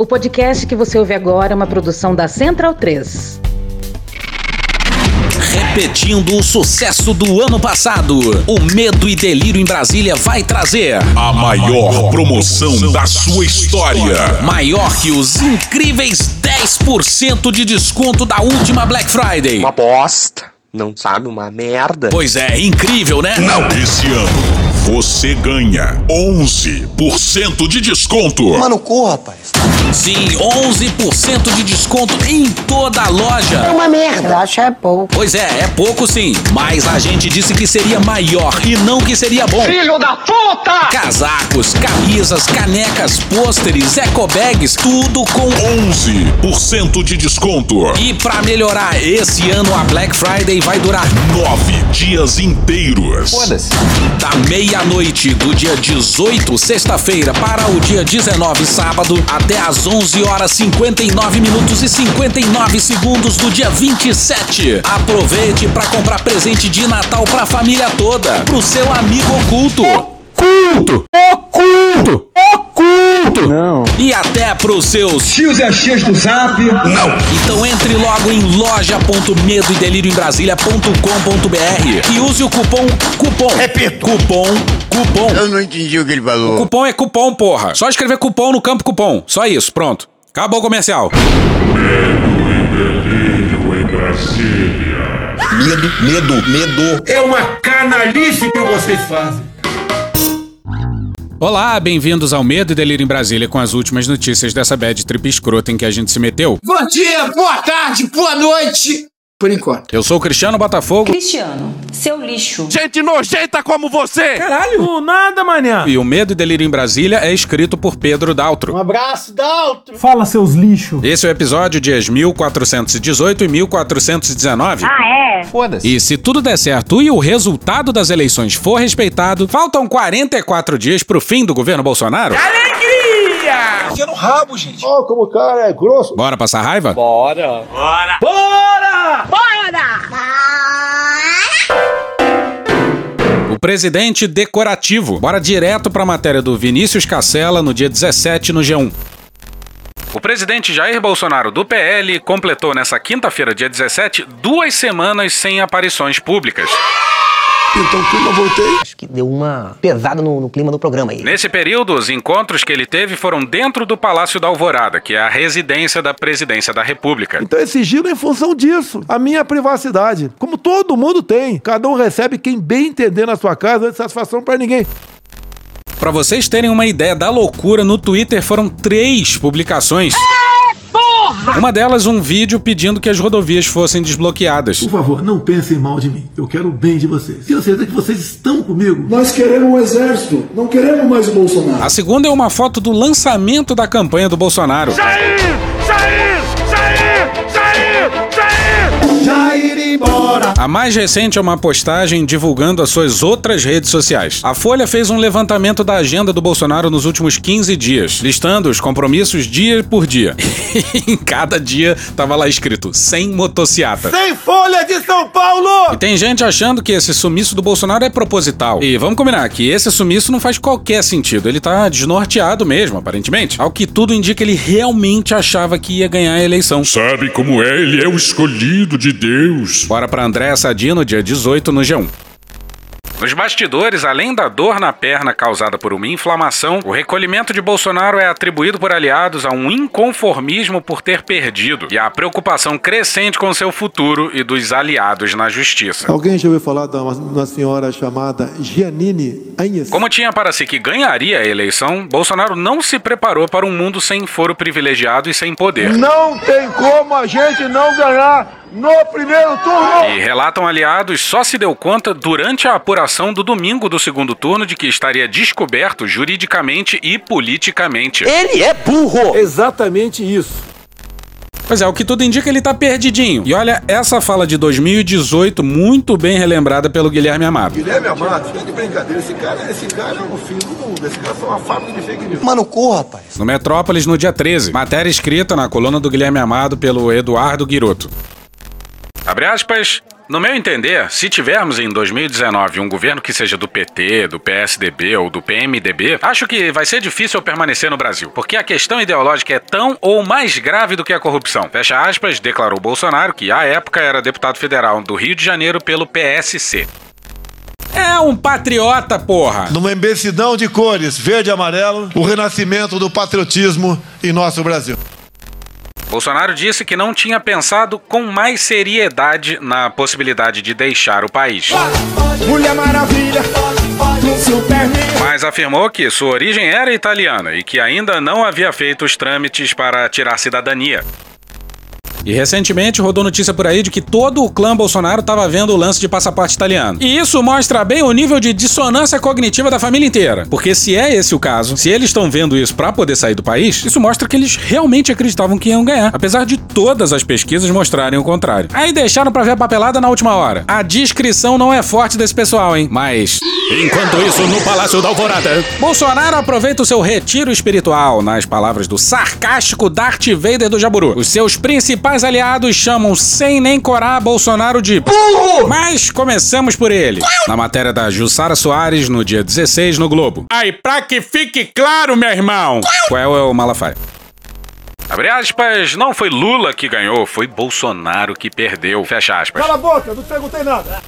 O podcast que você ouve agora é uma produção da Central 3. Repetindo o sucesso do ano passado, o Medo e Delírio em Brasília vai trazer a maior promoção da sua história. Maior que os incríveis 10% de desconto da última Black Friday. Uma bosta. Não sabe, uma merda. Pois é, incrível, né? Não. Esse ano você ganha 11% de desconto. Mano, corra, rapaz. Sim, 11% de desconto em toda a loja. É uma merda. Acho é pouco. Pois é, é pouco sim. Mas a gente disse que seria maior e não que seria bom. Filho da puta! Casacos, camisas, canecas, pôsteres, ecobags, tudo com 11% de desconto. E para melhorar, esse ano a Black Friday vai durar nove dias inteiros. Foda-se. Da meia-noite do dia 18, sexta-feira, para o dia 19, sábado, até às 11 horas 59 minutos e 59 segundos do dia 27. Aproveite para comprar presente de Natal para a família toda, pro seu amigo oculto. Oculto! Oculto! Oculto! Não. E até pros seus tios e acheios do zap. Não. Então entre logo em loja.medo e delírio em Brasília.com.br e use o cupom cupom. Repito. Cupom cupom. Eu não entendi o que ele falou. O cupom é cupom, porra. Só escrever cupom no campo cupom. Só isso, pronto. Acabou o comercial. Medo e delírio em Brasília. Medo, medo, medo. É uma canalice que vocês fazem. Olá, bem-vindos ao Medo e Delírio em Brasília com as últimas notícias dessa bad trip escrota em que a gente se meteu. Bom dia, boa tarde, boa noite. Por enquanto. Eu sou o Cristiano Botafogo. Cristiano, seu lixo. Gente nojenta como você! Caralho! Do nada, manhã! E o Medo e Delírio em Brasília é escrito por Pedro Daltro. Um abraço, Daltro! Fala, seus lixos! Esse é o episódio dias 1418 e 1419. Ah, é? Foda-se. E se tudo der certo e o resultado das eleições for respeitado, faltam 44 dias pro fim do governo Bolsonaro. Alegria! Enfia no rabo, gente. Ó, oh, como o cara é grosso. Bora passar raiva? Bora! Bora! Bora! Bora! O presidente decorativo. Bora direto pra matéria do Vinícius Cacela no dia 17 no G1. O presidente Jair Bolsonaro, do PL, completou nessa quinta-feira, dia 17, duas semanas sem aparições públicas. Então, eu voltei? Acho que deu uma pesada no, no, clima do programa aí. Nesse período, os encontros que ele teve foram dentro do Palácio da Alvorada, que é a residência da presidência da República. Então, esse giro é em função disso. A minha privacidade. Como todo mundo tem. Cada um recebe quem bem entender na sua casa, não é satisfação para ninguém. Para vocês terem uma ideia da loucura, no Twitter foram três publicações. Uma delas, um vídeo pedindo que as rodovias fossem desbloqueadas. Por favor, não pensem mal de mim. Eu quero o bem de vocês. Tenho certeza que vocês estão comigo. Nós queremos um exército. Não queremos mais o Bolsonaro. A segunda é uma foto do lançamento da campanha do Bolsonaro. Jair! Jair! Embora! A mais recente é uma postagem divulgando as suas outras redes sociais. A Folha fez um levantamento da agenda do Bolsonaro nos últimos 15 dias, listando os compromissos dia por dia. em cada dia tava lá escrito: sem motociata. Sem Folha de São Paulo! E tem gente achando que esse sumiço do Bolsonaro é proposital. E vamos combinar que esse sumiço não faz qualquer sentido. Ele tá desnorteado mesmo, aparentemente. Ao que tudo indica, ele realmente achava que ia ganhar a eleição. Sabe como é? Ele é o escolhido de Deus. Bora pra André Sadino, dia 18 no G1. Nos bastidores, além da dor na perna causada por uma inflamação, o recolhimento de Bolsonaro é atribuído por aliados a um inconformismo por ter perdido e a preocupação crescente com seu futuro e dos aliados na justiça. Alguém já ouviu falar de uma, uma senhora chamada Giannini Agnes? Como tinha para si que ganharia a eleição, Bolsonaro não se preparou para um mundo sem foro privilegiado e sem poder. Não tem como a gente não ganhar no primeiro turno. E relatam aliados só se deu conta durante a apuração do domingo do segundo turno de que estaria descoberto juridicamente e politicamente. Ele é burro! Exatamente isso. Pois é, o que tudo indica ele tá perdidinho. E olha, essa fala de 2018, muito bem relembrada pelo Guilherme Amado. Guilherme Amado, fica de brincadeira. Esse cara, esse cara é o fim do mundo. Esse cara foi uma fábrica de fake news. Mano, corra, rapaz. No Metrópolis, no dia 13. Matéria escrita na coluna do Guilherme Amado pelo Eduardo Guiroto. Abre aspas. No meu entender, se tivermos em 2019 um governo que seja do PT, do PSDB ou do PMDB, acho que vai ser difícil eu permanecer no Brasil, porque a questão ideológica é tão ou mais grave do que a corrupção. Fecha aspas, declarou Bolsonaro, que à época era deputado federal do Rio de Janeiro pelo PSC. É um patriota, porra! Numa imbecilhão de cores, verde e amarelo, o renascimento do patriotismo em nosso Brasil. Bolsonaro disse que não tinha pensado com mais seriedade na possibilidade de deixar o país. Mulher Maravilha. Mas afirmou que sua origem era italiana e que ainda não havia feito os trâmites para tirar cidadania. E recentemente rodou notícia por aí de que todo o clã Bolsonaro estava vendo o lance de passaporte italiano. E isso mostra bem o nível de dissonância cognitiva da família inteira. Porque se é esse o caso, se eles estão vendo isso para poder sair do país, isso mostra que eles realmente acreditavam que iam ganhar, apesar de todas as pesquisas mostrarem o contrário. Aí deixaram para ver a papelada na última hora. A descrição não é forte desse pessoal, hein? Mas enquanto isso no Palácio da Alvorada, Bolsonaro aproveita o seu retiro espiritual, nas palavras do sarcástico Darth Vader do Jaburu. Os seus principais aliados chamam sem nem corar Bolsonaro de burro. Mas começamos por ele. Na matéria da Jussara Soares no dia 16 no Globo. Aí, pra que fique claro, meu irmão. Qual é o Malafaia? Abre aspas, não foi Lula que ganhou, foi Bolsonaro que perdeu. Fecha aspas. Cala a boca, não perguntei nada.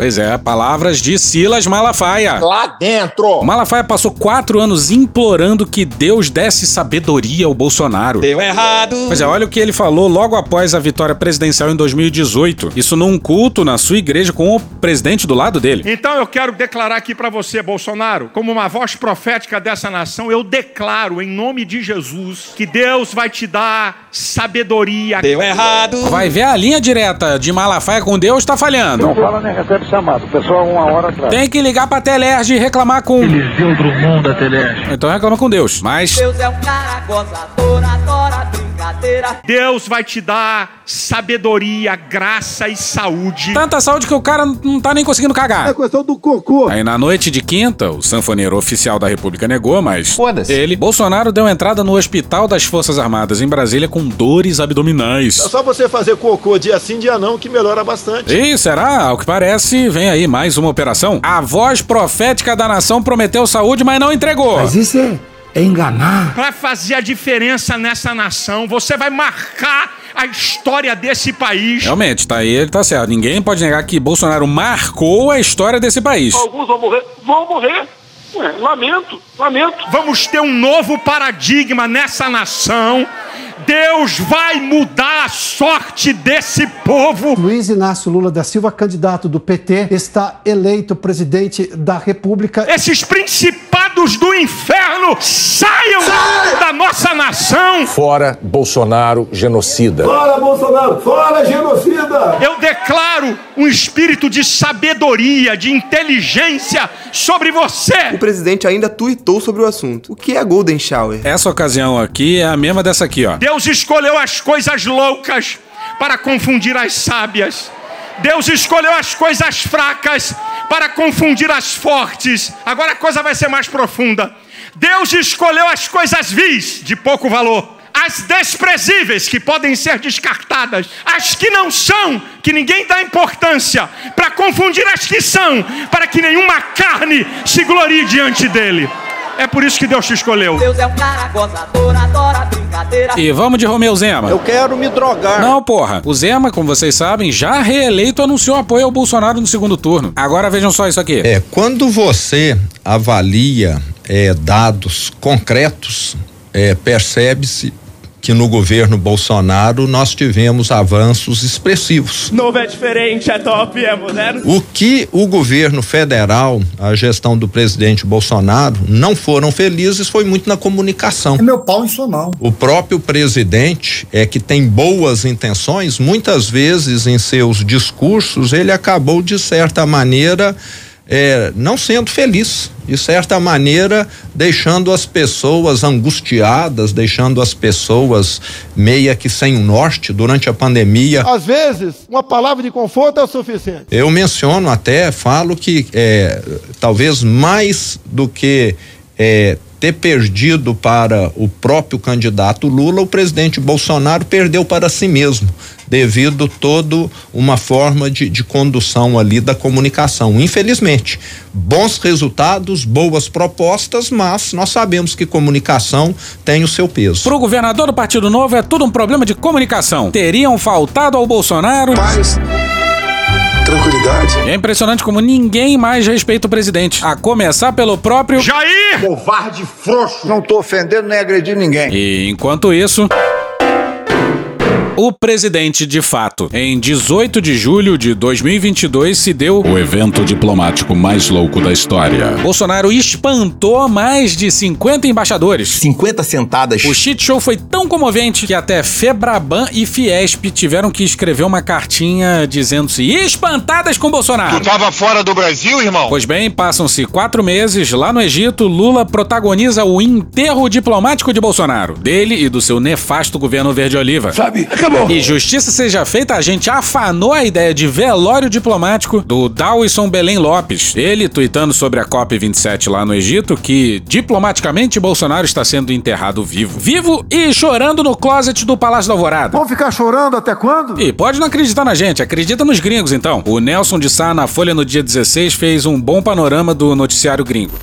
Pois é, palavras de Silas Malafaia. Lá dentro. Malafaia passou quatro anos implorando que Deus desse sabedoria ao Bolsonaro. Deu errado. Pois é, olha o que ele falou logo após a vitória presidencial em 2018. Isso num culto na sua igreja com o presidente do lado dele. Então eu quero declarar aqui para você, Bolsonaro, como uma voz profética dessa nação, eu declaro em nome de Jesus que Deus vai te dar sabedoria. Deu errado. Vai ver a linha direta de Malafaia com Deus tá falhando. Não fala nem recebe chamado. O pessoal uma hora atrás. Tem que ligar pra Telerge e reclamar com. Eliseu Drummond da Teleste. Então reclama com Deus. Mas Deus é um cara gozador, adora brincadeira. Deus vai te dar sabedoria, graça e saúde. tanta saúde que o cara não tá nem conseguindo cagar. É questão do cocô. Aí na noite de quinta, o sanfoneiro oficial da República negou, mas Foda-se. ele, Bolsonaro, deu entrada no Hospital das Forças Armadas em Brasília com dores abdominais. É só você fazer cocô dia sim, dia não, que melhora bastante. E será? Ao que parece, vem aí mais uma operação. A voz profética da nação prometeu saúde, mas não entregou. isso é, é enganar. Para fazer a diferença nessa nação, você vai marcar a história desse país. Realmente, tá aí, ele tá certo. Ninguém pode negar que Bolsonaro marcou a história desse país. Alguns vão morrer. Vão morrer. Ué, lamento, lamento. Vamos ter um novo paradigma nessa nação. Deus vai mudar a sorte desse povo. Luiz Inácio Lula da Silva, candidato do PT, está eleito presidente da República. Esses principados do inferno saiam da nossa nação. Fora Bolsonaro genocida. Fora Bolsonaro, fora genocida. Eu declaro um espírito de sabedoria, de inteligência sobre você. O presidente ainda tuitou sobre o assunto. O que é Golden Shower? Essa ocasião aqui é a mesma dessa aqui, ó. Deus escolheu as coisas loucas para confundir as sábias. Deus escolheu as coisas fracas para confundir as fortes. Agora a coisa vai ser mais profunda. Deus escolheu as coisas vis, de pouco valor. As desprezíveis, que podem ser descartadas. As que não são, que ninguém dá importância. Para confundir as que são, para que nenhuma carne se glorie diante dele. É por isso que Deus te escolheu. Deus é um cara gozador, adora brincadeira. E vamos de Romeu Zema. Eu quero me drogar. Não, porra. O Zema, como vocês sabem, já reeleito anunciou apoio ao Bolsonaro no segundo turno. Agora vejam só isso aqui. É, quando você avalia é, dados concretos, é, percebe-se que no governo Bolsonaro nós tivemos avanços expressivos. Novo é diferente, é top, é moderno. O que o governo federal, a gestão do presidente Bolsonaro, não foram felizes foi muito na comunicação. É meu pau em sua mão. O próprio presidente é que tem boas intenções, muitas vezes em seus discursos ele acabou de certa maneira é, não sendo feliz, de certa maneira deixando as pessoas angustiadas, deixando as pessoas meia que sem um norte durante a pandemia. Às vezes, uma palavra de conforto é o suficiente. Eu menciono até, falo que é, talvez mais do que é, ter perdido para o próprio candidato Lula, o presidente Bolsonaro perdeu para si mesmo, devido todo uma forma de, de condução ali da comunicação. Infelizmente, bons resultados, boas propostas, mas nós sabemos que comunicação tem o seu peso. Para o governador do Partido Novo é tudo um problema de comunicação. Teriam faltado ao Bolsonaro. Paz. Tranquilidade. É impressionante como ninguém mais respeita o presidente. A começar pelo próprio Jair! Covarde frouxo. Não tô ofendendo nem agredindo ninguém. E enquanto isso. O presidente de fato. Em 18 de julho de 2022 se deu o evento diplomático mais louco da história. Bolsonaro espantou mais de 50 embaixadores. 50 sentadas. O shit show foi tão comovente que até Febraban e Fiesp tiveram que escrever uma cartinha dizendo-se espantadas com Bolsonaro. Tu tava fora do Brasil, irmão? Pois bem, passam-se quatro meses. Lá no Egito, Lula protagoniza o enterro diplomático de Bolsonaro, dele e do seu nefasto governo verde-oliva. Sabe? Acabou. E justiça seja feita, a gente afanou a ideia de velório diplomático do Dawson Belém Lopes. Ele tweetando sobre a COP27 lá no Egito que diplomaticamente Bolsonaro está sendo enterrado vivo. Vivo e chorando no closet do Palácio da Alvorada. Vão ficar chorando até quando? E pode não acreditar na gente, acredita nos gringos então. O Nelson de Sá na Folha no dia 16 fez um bom panorama do noticiário gringo.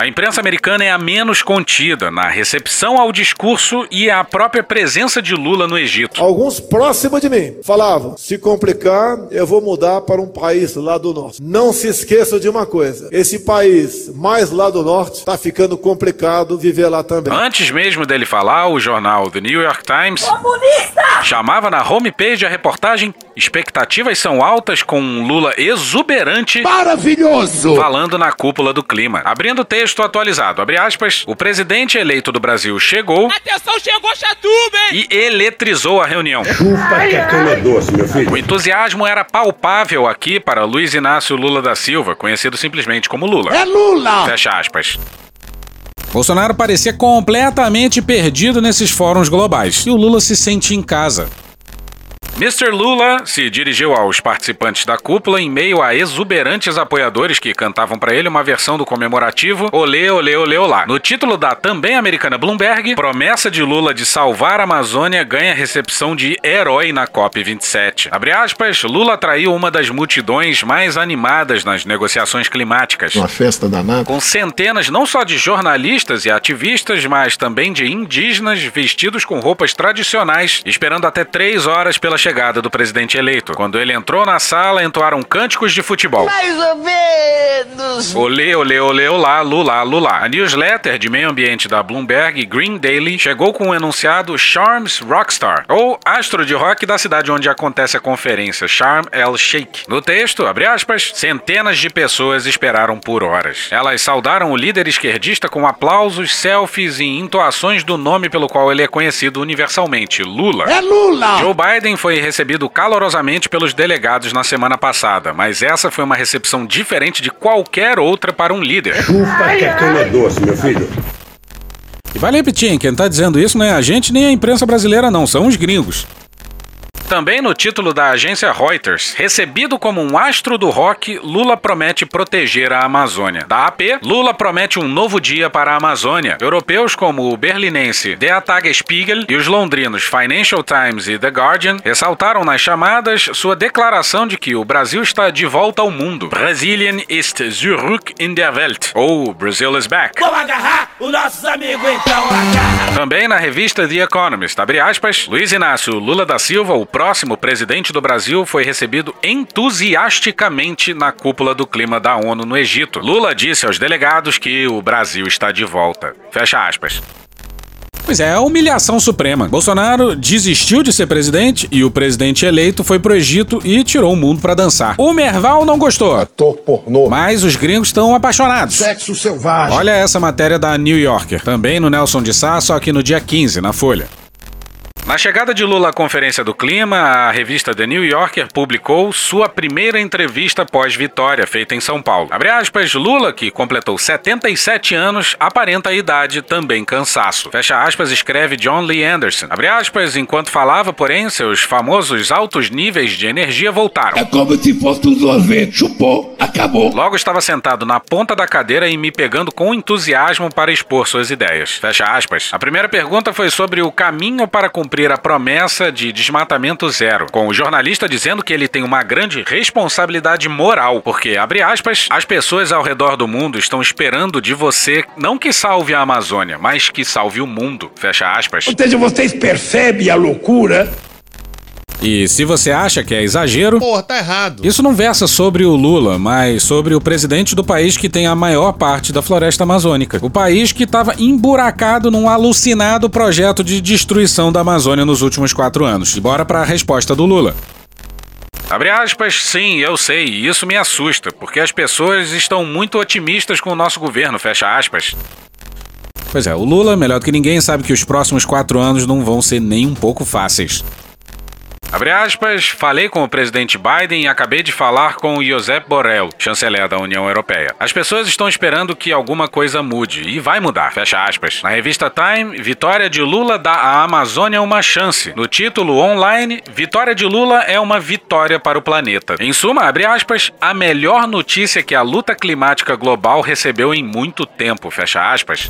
A imprensa americana é a menos contida na recepção ao discurso e à própria presença de Lula no Egito. Alguns próximos de mim falavam: se complicar, eu vou mudar para um país lá do norte. Não se esqueçam de uma coisa: esse país mais lá do norte está ficando complicado viver lá também. Antes mesmo dele falar, o jornal The New York Times Comunista! chamava na homepage a reportagem Expectativas são altas com um Lula exuberante Maravilhoso. falando na cúpula do clima. Abrindo o texto atualizado, abre aspas, o presidente eleito do Brasil chegou Atenção, chegou Chatuba, hein? e eletrizou a reunião. Chupa que a cama é doce, meu filho. O entusiasmo era palpável aqui para Luiz Inácio Lula da Silva, conhecido simplesmente como Lula. É Lula. Fecha aspas. Bolsonaro parecia completamente perdido nesses fóruns globais e o Lula se sente em casa. Mr. Lula se dirigiu aos participantes da cúpula em meio a exuberantes apoiadores que cantavam para ele uma versão do comemorativo Olê, Olê, Olê, Olá. No título da também americana Bloomberg, promessa de Lula de salvar a Amazônia ganha recepção de herói na COP27. Abre aspas, Lula atraiu uma das multidões mais animadas nas negociações climáticas. Uma festa danada. Com centenas não só de jornalistas e ativistas, mas também de indígenas vestidos com roupas tradicionais, esperando até três horas pela chegada do presidente eleito. Quando ele entrou na sala, entoaram cânticos de futebol. Mais ou menos. Olê, olê, olê, olá, lulá, lulá. A newsletter de meio ambiente da Bloomberg, Green Daily, chegou com o enunciado Charms Rockstar, ou astro de rock da cidade onde acontece a conferência, Sharm El Sheikh. No texto, abre aspas, centenas de pessoas esperaram por horas. Elas saudaram o líder esquerdista com aplausos, selfies e entoações do nome pelo qual ele é conhecido universalmente, Lula. É Lula. Joe Biden foi recebido calorosamente pelos delegados na semana passada, mas essa foi uma recepção diferente de qualquer outra para um líder. Chupa que é doce, meu filho. E vale repetir, quem tá dizendo isso não é a gente nem a imprensa brasileira não, são os gringos. Também no título da agência Reuters, recebido como um astro do rock, Lula promete proteger a Amazônia. Da AP, Lula promete um novo dia para a Amazônia. Europeus como o berlinense Der Tagesspiegel e os londrinos Financial Times e The Guardian ressaltaram nas chamadas sua declaração de que o Brasil está de volta ao mundo. Brasilien ist zurück in der Welt, ou Brazil is back. Vamos agarrar os nossos amigos então, agarra. Também na revista The Economist, abre aspas, Luiz Inácio Lula da Silva, o próximo presidente do Brasil, foi recebido entusiasticamente na cúpula do clima da ONU no Egito. Lula disse aos delegados que o Brasil está de volta. Fecha aspas. Pois é, a humilhação suprema. Bolsonaro desistiu de ser presidente e o presidente eleito foi pro Egito e tirou o mundo pra dançar. O Merval não gostou. Ator pornô. Mas os gringos estão apaixonados. Sexo selvagem. Olha essa matéria da New Yorker, também no Nelson de Sá, só que no dia 15, na Folha. Na chegada de Lula à Conferência do Clima, a revista The New Yorker publicou sua primeira entrevista pós-vitória, feita em São Paulo. Abre aspas, Lula, que completou 77 anos, aparenta a idade, também cansaço. Fecha aspas, escreve John Lee Anderson. Abre aspas, enquanto falava, porém, seus famosos altos níveis de energia voltaram. É como se fosse um sorvete, chupou, acabou. Logo estava sentado na ponta da cadeira e me pegando com entusiasmo para expor suas ideias. Fecha aspas. A primeira pergunta foi sobre o caminho para cumprir a promessa de desmatamento zero, com o jornalista dizendo que ele tem uma grande responsabilidade moral, porque, abre aspas, as pessoas ao redor do mundo estão esperando de você não que salve a Amazônia, mas que salve o mundo. Fecha aspas. Ou seja, vocês percebem a loucura? E se você acha que é exagero. Porra, tá errado. Isso não versa sobre o Lula, mas sobre o presidente do país que tem a maior parte da floresta amazônica. O país que estava emburacado num alucinado projeto de destruição da Amazônia nos últimos quatro anos. E bora pra resposta do Lula. Abre aspas, sim, eu sei, e isso me assusta, porque as pessoas estão muito otimistas com o nosso governo, fecha aspas. Pois é, o Lula, melhor do que ninguém, sabe que os próximos quatro anos não vão ser nem um pouco fáceis. Abre aspas, falei com o presidente Biden e acabei de falar com o Josep Borrell, chanceler da União Europeia. As pessoas estão esperando que alguma coisa mude e vai mudar, fecha aspas. Na revista Time, vitória de Lula dá à Amazônia uma chance. No título online, vitória de Lula é uma vitória para o planeta. Em suma, abre aspas, a melhor notícia que a luta climática global recebeu em muito tempo, fecha aspas.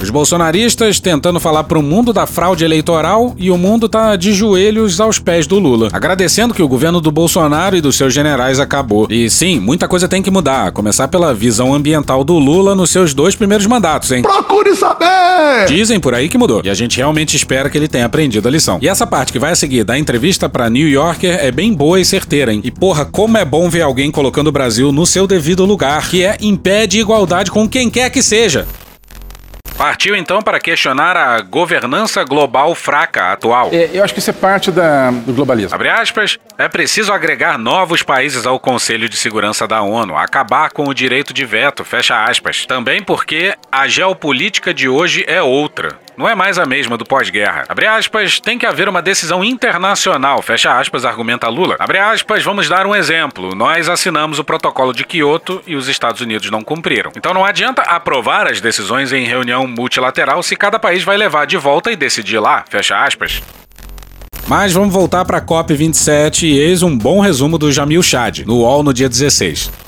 Os bolsonaristas tentando falar para o mundo da fraude eleitoral e o mundo tá de joelhos aos pés do Lula, agradecendo que o governo do Bolsonaro e dos seus generais acabou. E sim, muita coisa tem que mudar, a começar pela visão ambiental do Lula nos seus dois primeiros mandatos, hein? Procure saber! Dizem por aí que mudou, e a gente realmente espera que ele tenha aprendido a lição. E essa parte que vai a seguir da entrevista para New Yorker é bem boa e certeira, hein? E porra, como é bom ver alguém colocando o Brasil no seu devido lugar, que é impede igualdade com quem quer que seja. Partiu então para questionar a governança global fraca atual. É, eu acho que isso é parte da, do globalismo. Abre aspas, é preciso agregar novos países ao Conselho de Segurança da ONU, acabar com o direito de veto, fecha aspas. Também porque a geopolítica de hoje é outra não é mais a mesma do pós-guerra. Abre aspas, tem que haver uma decisão internacional, fecha aspas, argumenta Lula. Abre aspas, vamos dar um exemplo. Nós assinamos o protocolo de Kyoto e os Estados Unidos não cumpriram. Então não adianta aprovar as decisões em reunião multilateral se cada país vai levar de volta e decidir lá, fecha aspas. Mas vamos voltar para a COP27 e eis um bom resumo do Jamil Chad, no UOL no dia 16.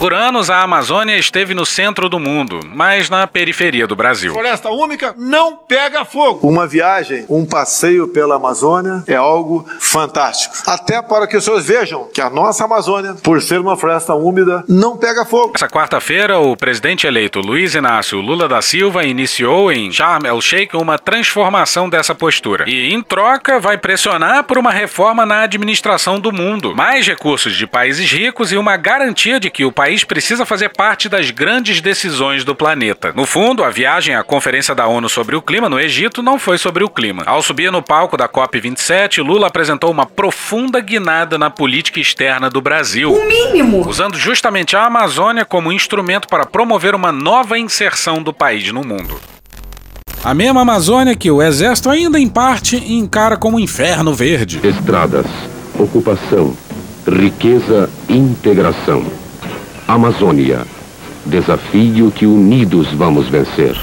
Por anos, a Amazônia esteve no centro do mundo, mas na periferia do Brasil. Floresta úmica não pega fogo. Uma viagem, um passeio pela Amazônia é algo fantástico. Até para que os senhores vejam que a nossa Amazônia, por ser uma floresta úmida, não pega fogo. Essa quarta-feira, o presidente eleito Luiz Inácio Lula da Silva iniciou em Sharm el-Sheikh uma transformação dessa postura. E, em troca, vai pressionar por uma reforma na administração do mundo, mais recursos de países ricos e uma garantia de que o país país precisa fazer parte das grandes decisões do planeta. No fundo, a viagem à Conferência da ONU sobre o Clima no Egito não foi sobre o clima. Ao subir no palco da COP27, Lula apresentou uma profunda guinada na política externa do Brasil. O mínimo! Usando justamente a Amazônia como instrumento para promover uma nova inserção do país no mundo. A mesma Amazônia que o Exército ainda em parte encara como um inferno verde. Estradas, ocupação, riqueza, integração. Amazônia. Desafio que unidos vamos vencer.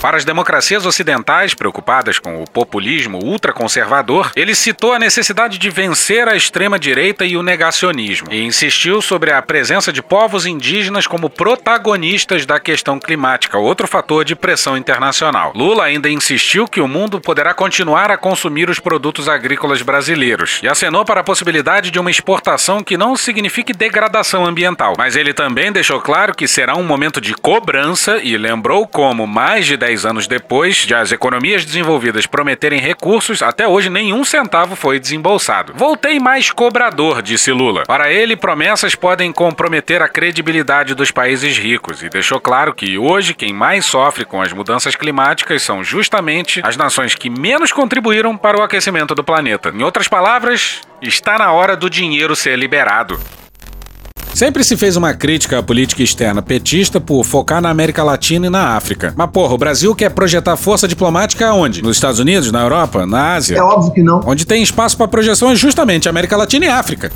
Para as democracias ocidentais preocupadas com o populismo ultraconservador, ele citou a necessidade de vencer a extrema-direita e o negacionismo, e insistiu sobre a presença de povos indígenas como protagonistas da questão climática, outro fator de pressão internacional. Lula ainda insistiu que o mundo poderá continuar a consumir os produtos agrícolas brasileiros, e acenou para a possibilidade de uma exportação que não signifique degradação ambiental. Mas ele também deixou claro que será um momento de cobrança e lembrou como mais de 10 anos depois de as economias desenvolvidas prometerem recursos, até hoje nenhum centavo foi desembolsado. Voltei mais cobrador, disse Lula. Para ele, promessas podem comprometer a credibilidade dos países ricos e deixou claro que hoje quem mais sofre com as mudanças climáticas são justamente as nações que menos contribuíram para o aquecimento do planeta. Em outras palavras, está na hora do dinheiro ser liberado. Sempre se fez uma crítica à política externa petista por focar na América Latina e na África. Mas, porra, o Brasil quer projetar força diplomática onde? Nos Estados Unidos, na Europa, na Ásia? É óbvio que não. Onde tem espaço para projeção é justamente América Latina e África.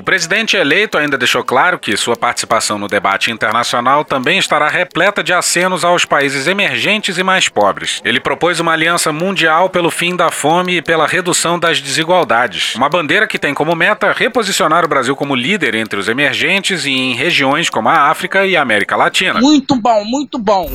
O presidente eleito ainda deixou claro que sua participação no debate internacional também estará repleta de acenos aos países emergentes e mais pobres. Ele propôs uma aliança mundial pelo fim da fome e pela redução das desigualdades. Uma bandeira que tem como meta reposicionar o Brasil como líder entre os emergentes e em regiões como a África e a América Latina. Muito bom, muito bom.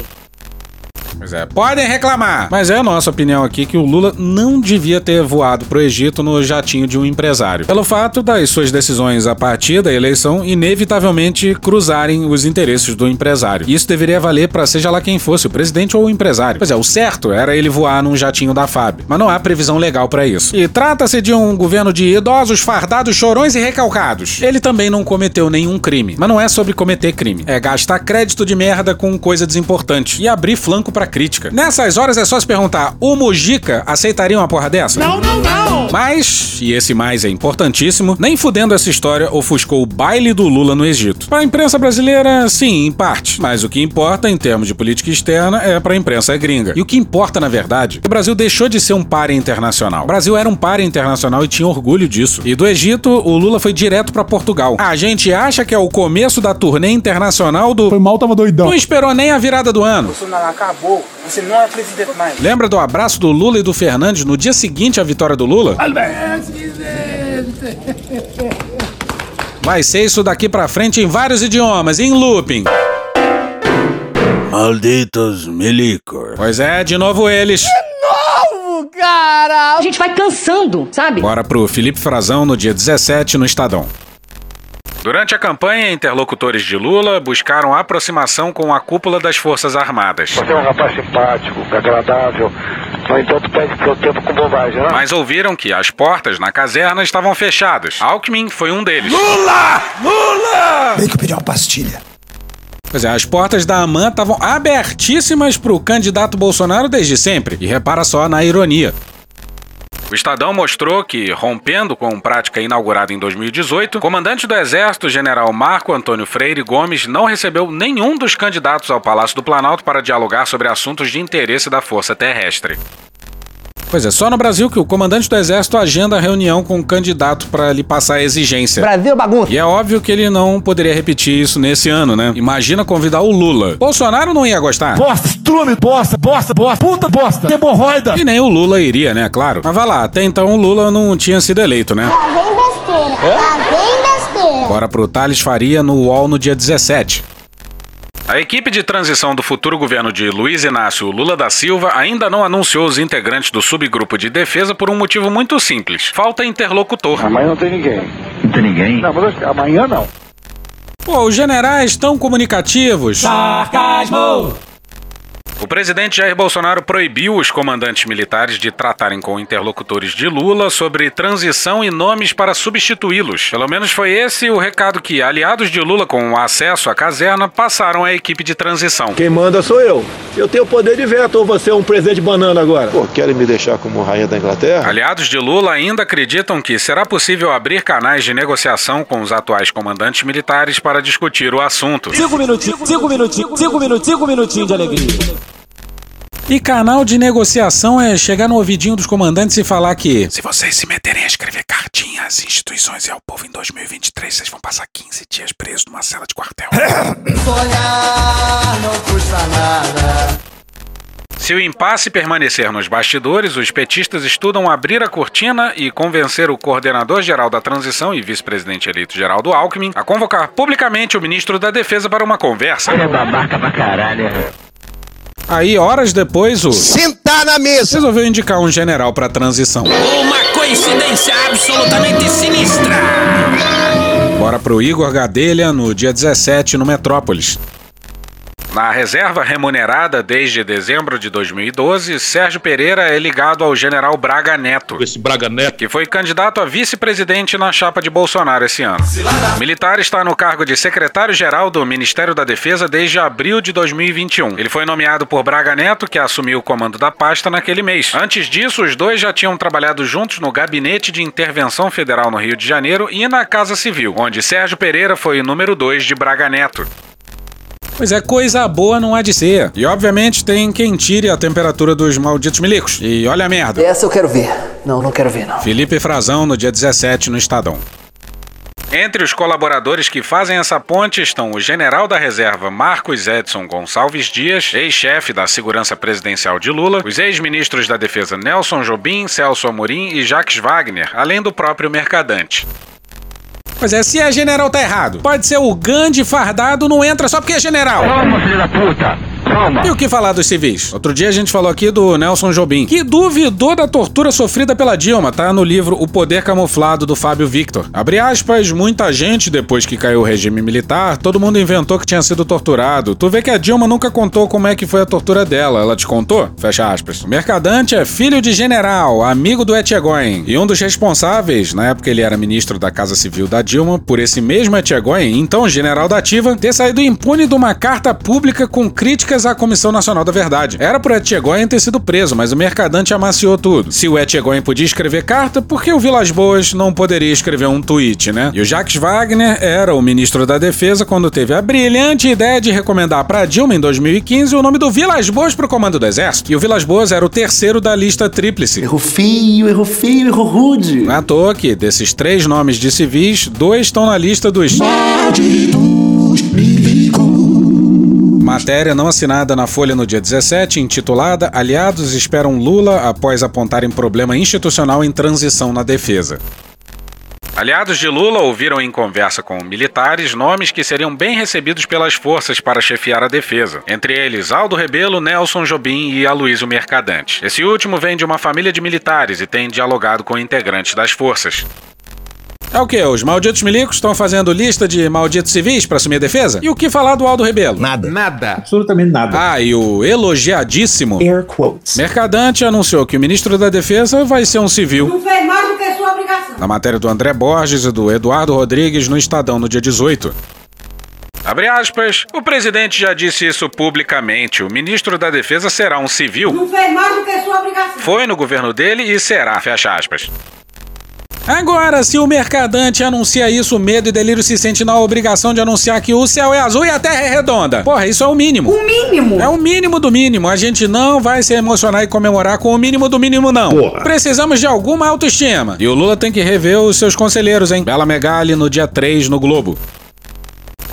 Pois é, podem reclamar. Mas é a nossa opinião aqui que o Lula não devia ter voado pro Egito no jatinho de um empresário. Pelo fato das suas decisões a partir da eleição inevitavelmente cruzarem os interesses do empresário. Isso deveria valer para seja lá quem fosse, o presidente ou o empresário. Pois é, o certo era ele voar num jatinho da FAB. Mas não há previsão legal para isso. E trata-se de um governo de idosos, fardados, chorões e recalcados. Ele também não cometeu nenhum crime. Mas não é sobre cometer crime. É gastar crédito de merda com coisa desimportante e abrir flanco para crítica. Nessas horas é só se perguntar: o Mujica aceitaria uma porra dessa? Não, não, não! Mas, e esse mais é importantíssimo, nem fudendo essa história ofuscou o baile do Lula no Egito. Para a imprensa brasileira, sim, em parte. Mas o que importa em termos de política externa é para a imprensa gringa. E o que importa, na verdade, é que o Brasil deixou de ser um par internacional. O Brasil era um par internacional e tinha orgulho disso. E do Egito, o Lula foi direto para Portugal. A gente acha que é o começo da turnê internacional do. Foi mal, tava doidão. Não esperou nem a virada do ano. Bolsonaro acabou. Você não é presidente mais. Lembra do abraço do Lula e do Fernandes no dia seguinte à vitória do Lula? Vai ser isso daqui pra frente em vários idiomas, em looping. Malditos milicos. Pois é, de novo eles. novo, cara! A gente vai cansando, sabe? Bora pro Felipe Frazão no dia 17 no Estadão. Durante a campanha, interlocutores de Lula buscaram aproximação com a cúpula das Forças Armadas. Você é um rapaz simpático, agradável, no entanto perde seu tempo com bobagem, né? Mas ouviram que as portas na caserna estavam fechadas. Alckmin foi um deles. Lula! Lula! Tem que pedir uma pastilha. Pois é, as portas da AMAN estavam abertíssimas pro candidato Bolsonaro desde sempre. E repara só na ironia. O Estadão mostrou que, rompendo com prática inaugurada em 2018, o comandante do Exército, general Marco Antônio Freire Gomes, não recebeu nenhum dos candidatos ao Palácio do Planalto para dialogar sobre assuntos de interesse da Força Terrestre. Pois é, só no Brasil que o comandante do Exército agenda a reunião com o candidato para lhe passar a exigência. Brasil bagunça. E é óbvio que ele não poderia repetir isso nesse ano, né? Imagina convidar o Lula. Bolsonaro não ia gostar. Bosta, estrume, bosta, bosta, bosta, puta bosta, hemorroida. E nem o Lula iria, né? Claro. Mas vai lá, até então o Lula não tinha sido eleito, né? Lá vem besteira, lá vem besteira. Bora pro Thales Faria no UOL no dia 17. A equipe de transição do futuro governo de Luiz Inácio Lula da Silva ainda não anunciou os integrantes do subgrupo de defesa por um motivo muito simples: falta interlocutor. Amanhã não tem ninguém. Não tem ninguém? Não, mas amanhã não. Pô, os generais tão comunicativos. Sarcasmo! O presidente Jair Bolsonaro proibiu os comandantes militares de tratarem com interlocutores de Lula sobre transição e nomes para substituí-los. Pelo menos foi esse o recado que aliados de Lula com acesso à caserna passaram à equipe de transição. Quem manda sou eu. Eu tenho poder de veto ou você é um presidente banana agora? Pô, querem me deixar como rainha da Inglaterra? Aliados de Lula ainda acreditam que será possível abrir canais de negociação com os atuais comandantes militares para discutir o assunto. Cinco minutinhos, cinco minutinhos, cinco minutinhos, cinco minutinhos de alegria. E canal de negociação é chegar no ouvidinho dos comandantes e falar que se vocês se meterem a escrever cartinha às instituições e ao povo em 2023, vocês vão passar 15 dias presos numa cela de quartel. Sonhar não custa nada. Se o impasse permanecer nos bastidores, os petistas estudam abrir a cortina e convencer o coordenador-geral da transição e vice-presidente eleito Geraldo Alckmin a convocar publicamente o ministro da Defesa para uma conversa. É babaca pra caralho. Aí, horas depois, o. Sentar na mesa! Resolveu indicar um general para transição. Uma coincidência absolutamente sinistra! Bora pro Igor Gadelha no dia 17 no Metrópolis. Na reserva remunerada desde dezembro de 2012, Sérgio Pereira é ligado ao general Braga Neto. Esse Braga Neto. Que foi candidato a vice-presidente na chapa de Bolsonaro esse ano. O militar está no cargo de secretário-geral do Ministério da Defesa desde abril de 2021. Ele foi nomeado por Braga Neto, que assumiu o comando da pasta naquele mês. Antes disso, os dois já tinham trabalhado juntos no Gabinete de Intervenção Federal no Rio de Janeiro e na Casa Civil, onde Sérgio Pereira foi o número 2 de Braga Neto. Pois é, coisa boa não há de ser. E obviamente tem quem tire a temperatura dos malditos milicos. E olha a merda. Essa eu quero ver. Não, não quero ver, não. Felipe Frazão no dia 17 no Estadão. Entre os colaboradores que fazem essa ponte estão o general da reserva Marcos Edson Gonçalves Dias, ex-chefe da segurança presidencial de Lula, os ex-ministros da defesa Nelson Jobim, Celso Amorim e Jacques Wagner, além do próprio Mercadante. Pois é, se é general tá errado. Pode ser o Gandhi fardado, não entra só porque é general. Toma, filho da puta! E o que falar dos civis? Outro dia a gente falou aqui do Nelson Jobim, que duvidou da tortura sofrida pela Dilma, tá no livro O Poder Camuflado do Fábio Victor. Abre aspas, muita gente, depois que caiu o regime militar, todo mundo inventou que tinha sido torturado. Tu vê que a Dilma nunca contou como é que foi a tortura dela. Ela te contou? Fecha aspas. O Mercadante é filho de general, amigo do Etchegoyen, e um dos responsáveis, na época ele era ministro da Casa Civil da Dilma, por esse mesmo Etchegoyen, então general da ativa, ter saído impune de uma carta pública com críticas à Comissão Nacional da Verdade. Era pro Etchegoyen ter sido preso, mas o mercadante amaciou tudo. Se o Etchegoyen podia escrever carta, por que o Vilas Boas não poderia escrever um tweet, né? E o Jacques Wagner era o ministro da Defesa quando teve a brilhante ideia de recomendar para Dilma em 2015 o nome do Vilas Boas pro comando do exército. E o Vilas Boas era o terceiro da lista tríplice. Erro feio, erro feio, erro rude. Não é à toa que, desses três nomes de civis, dois estão na lista dos. Malditos Matéria não assinada na Folha no dia 17, intitulada Aliados esperam Lula após apontarem problema institucional em transição na defesa. Aliados de Lula ouviram em conversa com militares nomes que seriam bem recebidos pelas forças para chefiar a defesa. Entre eles, Aldo Rebelo, Nelson Jobim e Aloysio Mercadante. Esse último vem de uma família de militares e tem dialogado com integrantes das forças. É o que? Os malditos milicos estão fazendo lista de malditos civis para assumir a defesa? E o que falar do Aldo Rebelo? Nada. Nada. Absolutamente nada. Ah, e o elogiadíssimo Air quotes. Mercadante anunciou que o ministro da Defesa vai ser um civil. Não fez mais do que sua obrigação. Na matéria do André Borges e do Eduardo Rodrigues no Estadão no dia 18. Abre aspas, o presidente já disse isso publicamente. O ministro da Defesa será um civil. Não fez mais do que sua obrigação. Foi no governo dele e será, fecha aspas. Agora, se o mercadante anuncia isso, o medo e delírio se sente na obrigação de anunciar que o céu é azul e a terra é redonda. Porra, isso é o mínimo. O mínimo? É o mínimo do mínimo. A gente não vai se emocionar e comemorar com o mínimo do mínimo, não. Porra. Precisamos de alguma autoestima. E o Lula tem que rever os seus conselheiros, hein? Bela Megali no dia 3 no Globo.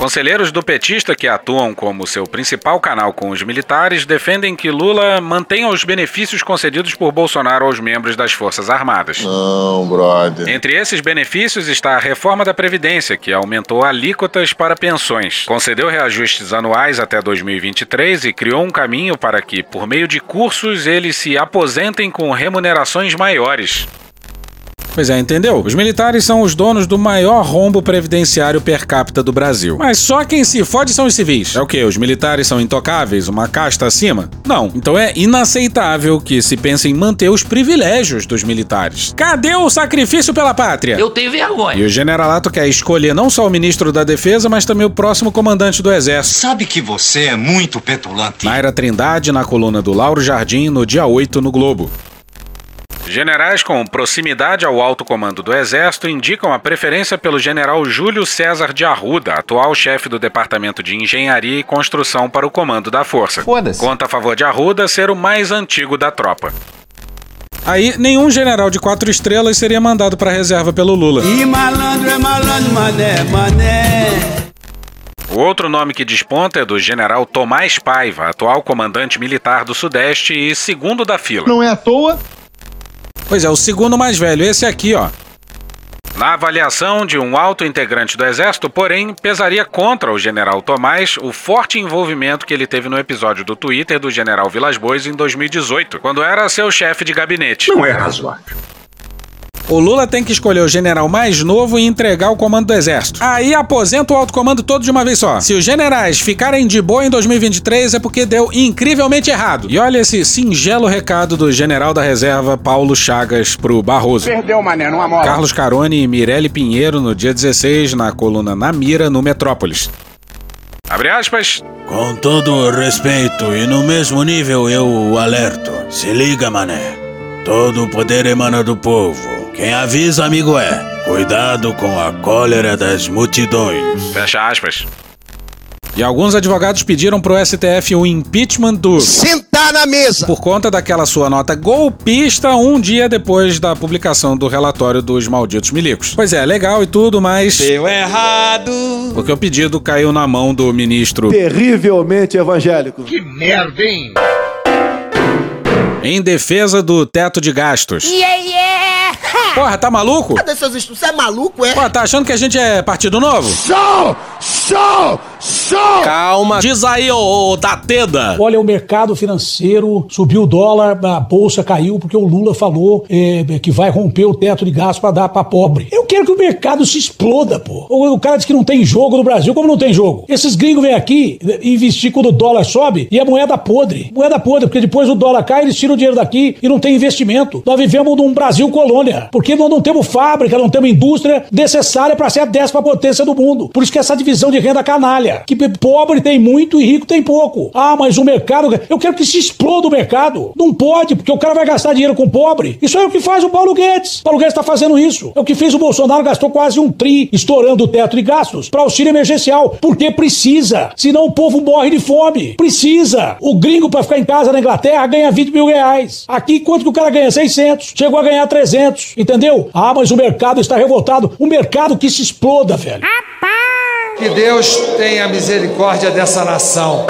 Conselheiros do petista que atuam como seu principal canal com os militares defendem que Lula mantenha os benefícios concedidos por Bolsonaro aos membros das Forças Armadas. Não, brother. Entre esses benefícios está a reforma da Previdência, que aumentou alíquotas para pensões, concedeu reajustes anuais até 2023 e criou um caminho para que, por meio de cursos, eles se aposentem com remunerações maiores. Pois é, entendeu? Os militares são os donos do maior rombo previdenciário per capita do Brasil. Mas só quem se fode são os civis. É o quê? Os militares são intocáveis? Uma casta acima? Não. Então é inaceitável que se pense em manter os privilégios dos militares. Cadê o sacrifício pela pátria? Eu tenho vergonha. E o generalato quer escolher não só o ministro da Defesa, mas também o próximo comandante do Exército. Sabe que você é muito petulante. Naira Trindade na coluna do Lauro Jardim no dia 8 no Globo. Generais com proximidade ao alto comando do Exército indicam a preferência pelo general Júlio César de Arruda, atual chefe do Departamento de Engenharia e Construção para o comando da força. Foda-se. Conta a favor de Arruda ser o mais antigo da tropa. Aí, nenhum general de quatro estrelas seria mandado para reserva pelo Lula. E malandro é malandro, mané, mané. O outro nome que desponta é do general Tomás Paiva, atual comandante militar do Sudeste e segundo da fila. Não é à toa. Pois é, o segundo mais velho, esse aqui, ó. Na avaliação de um alto integrante do Exército, porém, pesaria contra o general Tomás o forte envolvimento que ele teve no episódio do Twitter do general Vilas Boas em 2018, quando era seu chefe de gabinete. Não é razoável. O Lula tem que escolher o general mais novo e entregar o comando do exército. Aí aposenta o alto comando todo de uma vez só. Se os generais ficarem de boa em 2023 é porque deu incrivelmente errado. E olha esse singelo recado do general da reserva Paulo Chagas pro Barroso. Perdeu, mané, numa mola. Carlos Carone e Mirelle Pinheiro no dia 16 na coluna Na Mira no Metrópolis. Abre aspas. Com todo o respeito e no mesmo nível eu o alerto. Se liga, mané. Todo o poder emana do povo. Quem avisa, amigo é. Cuidado com a cólera das multidões. Fecha aspas. E alguns advogados pediram pro STF o impeachment do. Sentar na mesa! Por conta daquela sua nota golpista um dia depois da publicação do relatório dos malditos milicos. Pois é, legal e tudo, mas. Deu errado! Porque o pedido caiu na mão do ministro. Terrivelmente evangélico. Que merda, hein? Em defesa do teto de gastos. Yeah, yeah! Porra, tá maluco? Cadê seus estudos? Você é maluco, é? Pô, tá achando que a gente é partido novo? Show! Show! Show! Calma. Diz aí, ô, ô Dateda. Olha, o mercado financeiro subiu o dólar, a bolsa caiu porque o Lula falou é, que vai romper o teto de gasto para dar para pobre. Eu quero que o mercado se exploda, pô. O, o cara diz que não tem jogo no Brasil. Como não tem jogo? Esses gringos vêm aqui investir quando o dólar sobe e a moeda podre. Moeda podre, porque depois o dólar cai, eles tiram o dinheiro daqui e não tem investimento. Nós vivemos num Brasil colônia, porque nós não temos fábrica, não temos indústria necessária para ser a décima potência do mundo. Por isso que essa divisão de renda canalha, que pobre tem muito e rico tem pouco. Ah, mas o mercado, eu quero que se exploda o mercado. Não pode, porque o cara vai gastar dinheiro com o pobre. Isso é o que faz o Paulo Guedes. Paulo Guedes está fazendo isso. É o que fez o Bolsonaro, gastou quase um tri estourando o teto de gastos para auxílio emergencial, porque precisa. Senão o povo morre de fome. Precisa. O gringo para ficar em casa na Inglaterra ganha 20 mil reais. Aqui, quanto que o cara ganha? 600. Chegou a ganhar 300. Entendeu? Ah, mas o mercado está revoltado. O mercado que se exploda, velho. Que Deus tenha misericórdia dessa nação.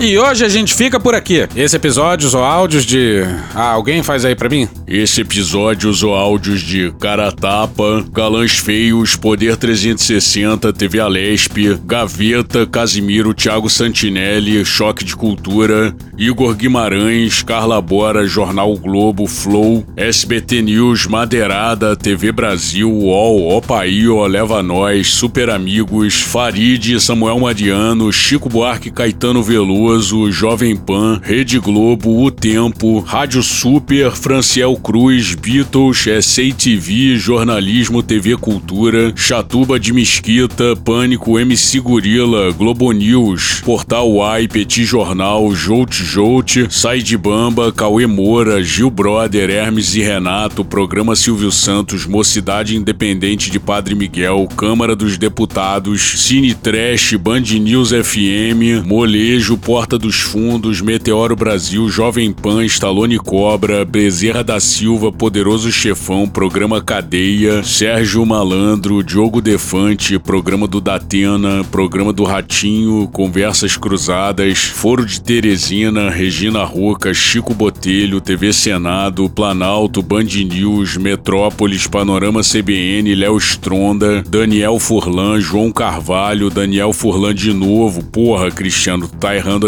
E hoje a gente fica por aqui. Esse episódio ou áudios de. Ah, alguém faz aí pra mim? Esse episódio ou áudios de Cara Tapa, Galãs Feios, Poder 360, TV Alesp, Gaveta, Casimiro, Thiago Santinelli, Choque de Cultura, Igor Guimarães, Carla Bora, Jornal Globo, Flow, SBT News, Madeirada, TV Brasil, UOL, Opaí, Leva Nós, Super Amigos, Farid, Samuel Mariano, Chico Buarque, Caetano Veloso, Jovem Pan, Rede Globo, O Tempo, Rádio Super, Franciel Cruz, Beatles, SATV, TV, Jornalismo, TV Cultura, Chatuba de Mesquita, Pânico, MC Gorila, Globo News, Portal Uai, Petit Jornal, Jolt Jolt, Sai de Bamba, Cauê Moura, Gil Brother, Hermes e Renato, Programa Silvio Santos, Mocidade Independente de Padre Miguel, Câmara dos Deputados, Cine Trash, Band News FM, Molejo, Porta dos Fundos, Meteoro Brasil, Jovem Pan, Stallone Cobra, Bezerra da Silva, Poderoso Chefão, Programa Cadeia, Sérgio Malandro, Diogo Defante, Programa do Datena, Programa do Ratinho, Conversas Cruzadas, Foro de Teresina, Regina Roca, Chico Botelho, TV Senado, Planalto, Band News, Metrópolis, Panorama CBN, Léo Stronda, Daniel Furlan, João Carvalho, Daniel Furlan de novo, porra, Cristiano, tu tá errando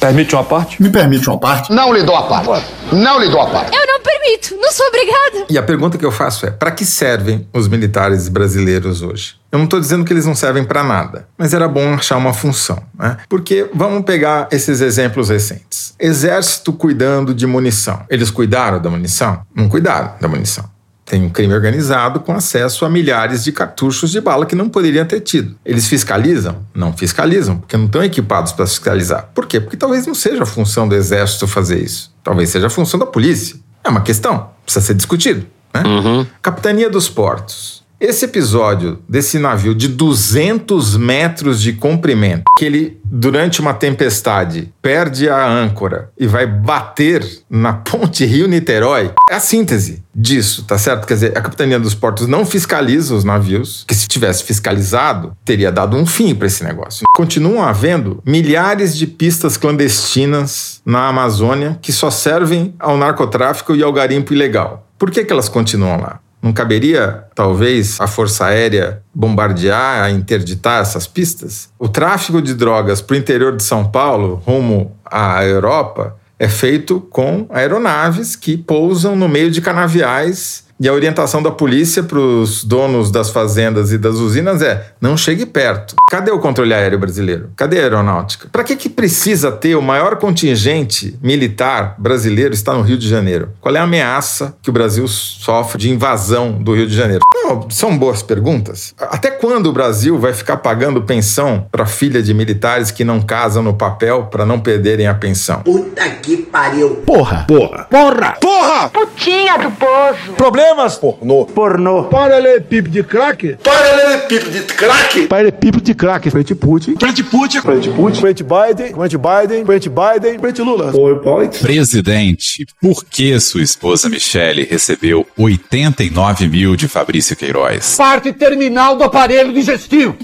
Permite uma parte? Me permite uma parte? Não lhe dou a parte. Não lhe dou a parte. Eu não permito, não sou obrigada. E a pergunta que eu faço é: para que servem os militares brasileiros hoje? Eu não estou dizendo que eles não servem para nada, mas era bom achar uma função, né? Porque vamos pegar esses exemplos recentes. Exército cuidando de munição. Eles cuidaram da munição? Não cuidaram da munição. Tem um crime organizado com acesso a milhares de cartuchos de bala que não poderiam ter tido. Eles fiscalizam? Não fiscalizam, porque não estão equipados para fiscalizar. Por quê? Porque talvez não seja a função do exército fazer isso. Talvez seja a função da polícia. É uma questão, precisa ser discutido. Né? Capitania dos Portos. Esse episódio desse navio de 200 metros de comprimento, que ele, durante uma tempestade, perde a âncora e vai bater na ponte Rio-Niterói, é a síntese disso, tá certo? Quer dizer, a Capitania dos Portos não fiscaliza os navios, que se tivesse fiscalizado, teria dado um fim para esse negócio. Continuam havendo milhares de pistas clandestinas na Amazônia que só servem ao narcotráfico e ao garimpo ilegal. Por que, que elas continuam lá? Não caberia, talvez, a Força Aérea bombardear, interditar essas pistas? O tráfico de drogas para o interior de São Paulo, rumo à Europa, é feito com aeronaves que pousam no meio de canaviais e a orientação da polícia para os donos das fazendas e das usinas é: não chegue perto. Cadê o controle aéreo brasileiro? Cadê a aeronáutica? Para que, que precisa ter o maior contingente militar brasileiro está no Rio de Janeiro? Qual é a ameaça que o Brasil sofre de invasão do Rio de Janeiro? Não, são boas perguntas. Até quando o Brasil vai ficar pagando pensão para filha de militares que não casam no papel para não perderem a pensão? Puta que pariu. Porra. Porra. Porra. Porra. Putinha do poço. Problemas? Pornô. Pornô. Paralelepípedo de crack? Paralelepípedo de crack? Paralelepípedo de crack. Frente Putin. Frente Putin. Frente Putin. Frente Biden. Frente Biden. Frente Biden. Frente Lula. Presidente, por que sua esposa Michele recebeu 89 mil de Fabrício Queiroz? Parte terminal do aparelho digestivo.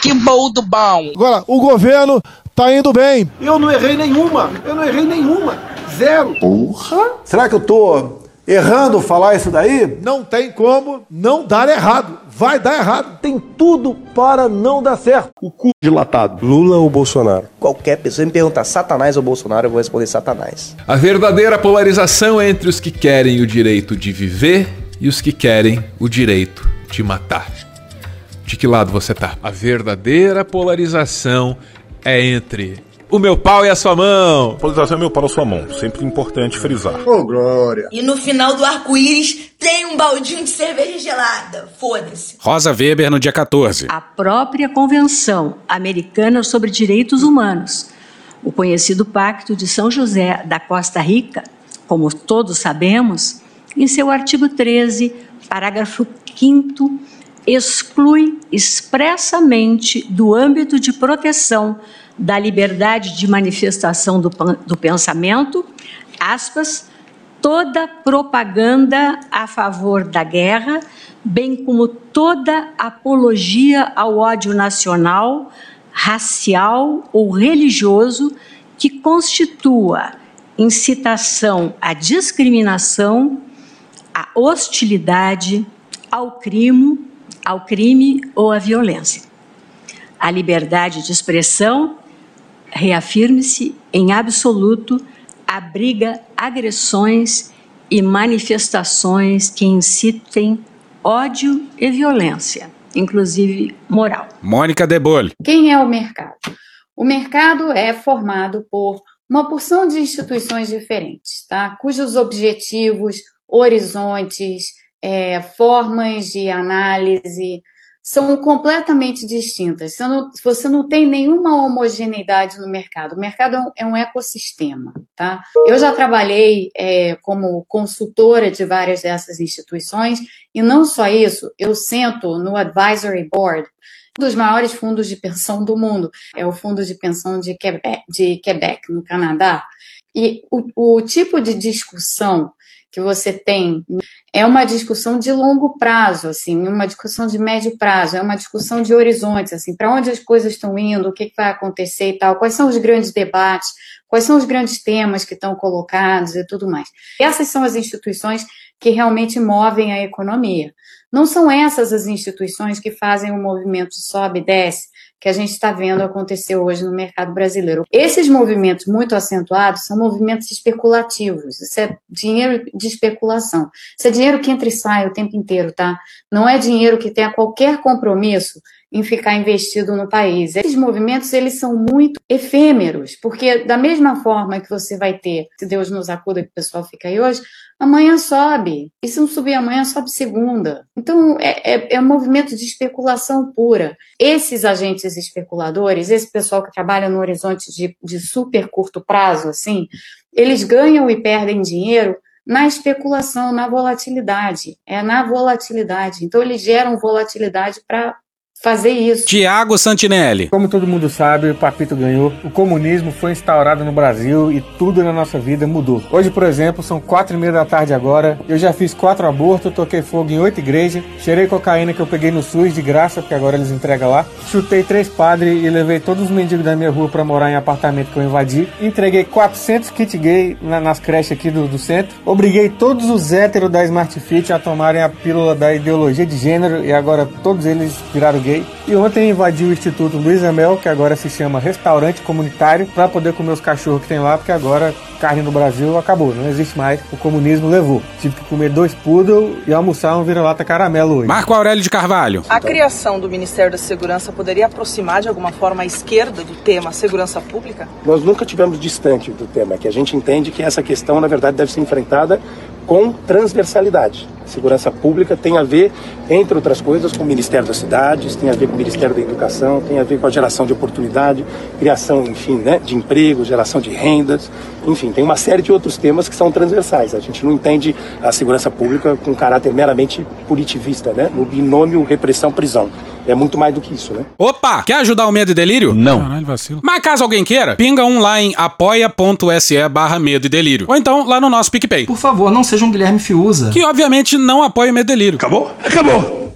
Que bom do bom. Agora, o governo tá indo bem. Eu não errei nenhuma. Eu não errei nenhuma. Zero. Porra. Será que eu tô errando falar isso daí? Não tem como não dar errado. Vai dar errado. Tem tudo para não dar certo. O cu dilatado. Lula ou Bolsonaro? Qualquer pessoa me perguntar Satanás ou Bolsonaro, eu vou responder Satanás. A verdadeira polarização é entre os que querem o direito de viver e os que querem o direito de matar. De que lado você tá? A verdadeira polarização é entre o meu pau e a sua mão. Polarização é meu pau na sua mão. Sempre importante frisar. Ô, Glória. E no final do arco-íris tem um baldinho de cerveja gelada. Foda-se. Rosa Weber no dia 14. A própria Convenção Americana sobre Direitos Humanos, o conhecido Pacto de São José da Costa Rica, como todos sabemos, em seu artigo 13, parágrafo 5 exclui expressamente do âmbito de proteção da liberdade de manifestação do, do pensamento, aspas, toda propaganda a favor da guerra, bem como toda apologia ao ódio nacional, racial ou religioso que constitua incitação à discriminação, à hostilidade, ao crime, ao crime ou à violência. A liberdade de expressão reafirme-se em absoluto abriga agressões e manifestações que incitem ódio e violência, inclusive moral. Mônica Debole. Quem é o mercado? O mercado é formado por uma porção de instituições diferentes, tá? cujos objetivos, horizontes, é, formas de análise são completamente distintas. Você não, você não tem nenhuma homogeneidade no mercado. O mercado é um ecossistema, tá? Eu já trabalhei é, como consultora de várias dessas instituições e não só isso, eu sento no advisory board dos maiores fundos de pensão do mundo. É o Fundo de Pensão de Quebec, de Quebec no Canadá. E o, o tipo de discussão que você tem é uma discussão de longo prazo, assim, uma discussão de médio prazo, é uma discussão de horizontes, assim, para onde as coisas estão indo, o que, que vai acontecer e tal, quais são os grandes debates, quais são os grandes temas que estão colocados e tudo mais. Essas são as instituições que realmente movem a economia. Não são essas as instituições que fazem o movimento sobe e desce, que a gente está vendo acontecer hoje no mercado brasileiro. Esses movimentos muito acentuados são movimentos especulativos. Isso é dinheiro de especulação. Isso é dinheiro que entra e sai o tempo inteiro, tá? Não é dinheiro que tenha qualquer compromisso em ficar investido no país. Esses movimentos, eles são muito efêmeros, porque da mesma forma que você vai ter, se Deus nos acuda que o pessoal fica aí hoje, amanhã sobe. E se não subir amanhã, sobe segunda. Então, é, é, é um movimento de especulação pura. Esses agentes especuladores, esse pessoal que trabalha no horizonte de, de super curto prazo, assim, eles ganham e perdem dinheiro na especulação, na volatilidade. É na volatilidade. Então, eles geram volatilidade para fazer isso. Tiago Santinelli. Como todo mundo sabe, o Papito ganhou. O comunismo foi instaurado no Brasil e tudo na nossa vida mudou. Hoje, por exemplo, são quatro e meia da tarde agora. Eu já fiz quatro abortos, toquei fogo em oito igrejas, cheirei cocaína que eu peguei no SUS de graça, porque agora eles entregam lá. Chutei três padres e levei todos os mendigos da minha rua para morar em apartamento que eu invadi. Entreguei 400 kit gay na, nas creches aqui do, do centro. Obriguei todos os héteros da Smart Fit a tomarem a pílula da ideologia de gênero e agora todos eles viraram gay. E ontem invadiu o Instituto Luiz Amel, que agora se chama Restaurante Comunitário, para poder comer os cachorros que tem lá, porque agora carne no Brasil acabou, não existe mais. O comunismo levou. Tive que comer dois poodle e almoçar um vira-lata caramelo hoje. Marco Aurélio de Carvalho. A criação do Ministério da Segurança poderia aproximar de alguma forma a esquerda do tema segurança pública? Nós nunca tivemos distante do tema, que a gente entende que essa questão, na verdade, deve ser enfrentada com transversalidade. Segurança pública tem a ver, entre outras coisas, com o Ministério das Cidades, tem a ver com o Ministério da Educação, tem a ver com a geração de oportunidade, criação, enfim, né, de emprego, geração de rendas, enfim, tem uma série de outros temas que são transversais. A gente não entende a segurança pública com caráter meramente punitivista, né, no binômio repressão-prisão. É muito mais do que isso, né? Opa! Quer ajudar o Medo e Delírio? Não. Caralho, vacilo. Mas caso alguém queira, pinga um lá em apoia.se barra Medo e Delírio. Ou então lá no nosso PicPay. Por favor, não seja um Guilherme Fiuza. Que obviamente não apoia o Medo e Delírio. Acabou? Acabou!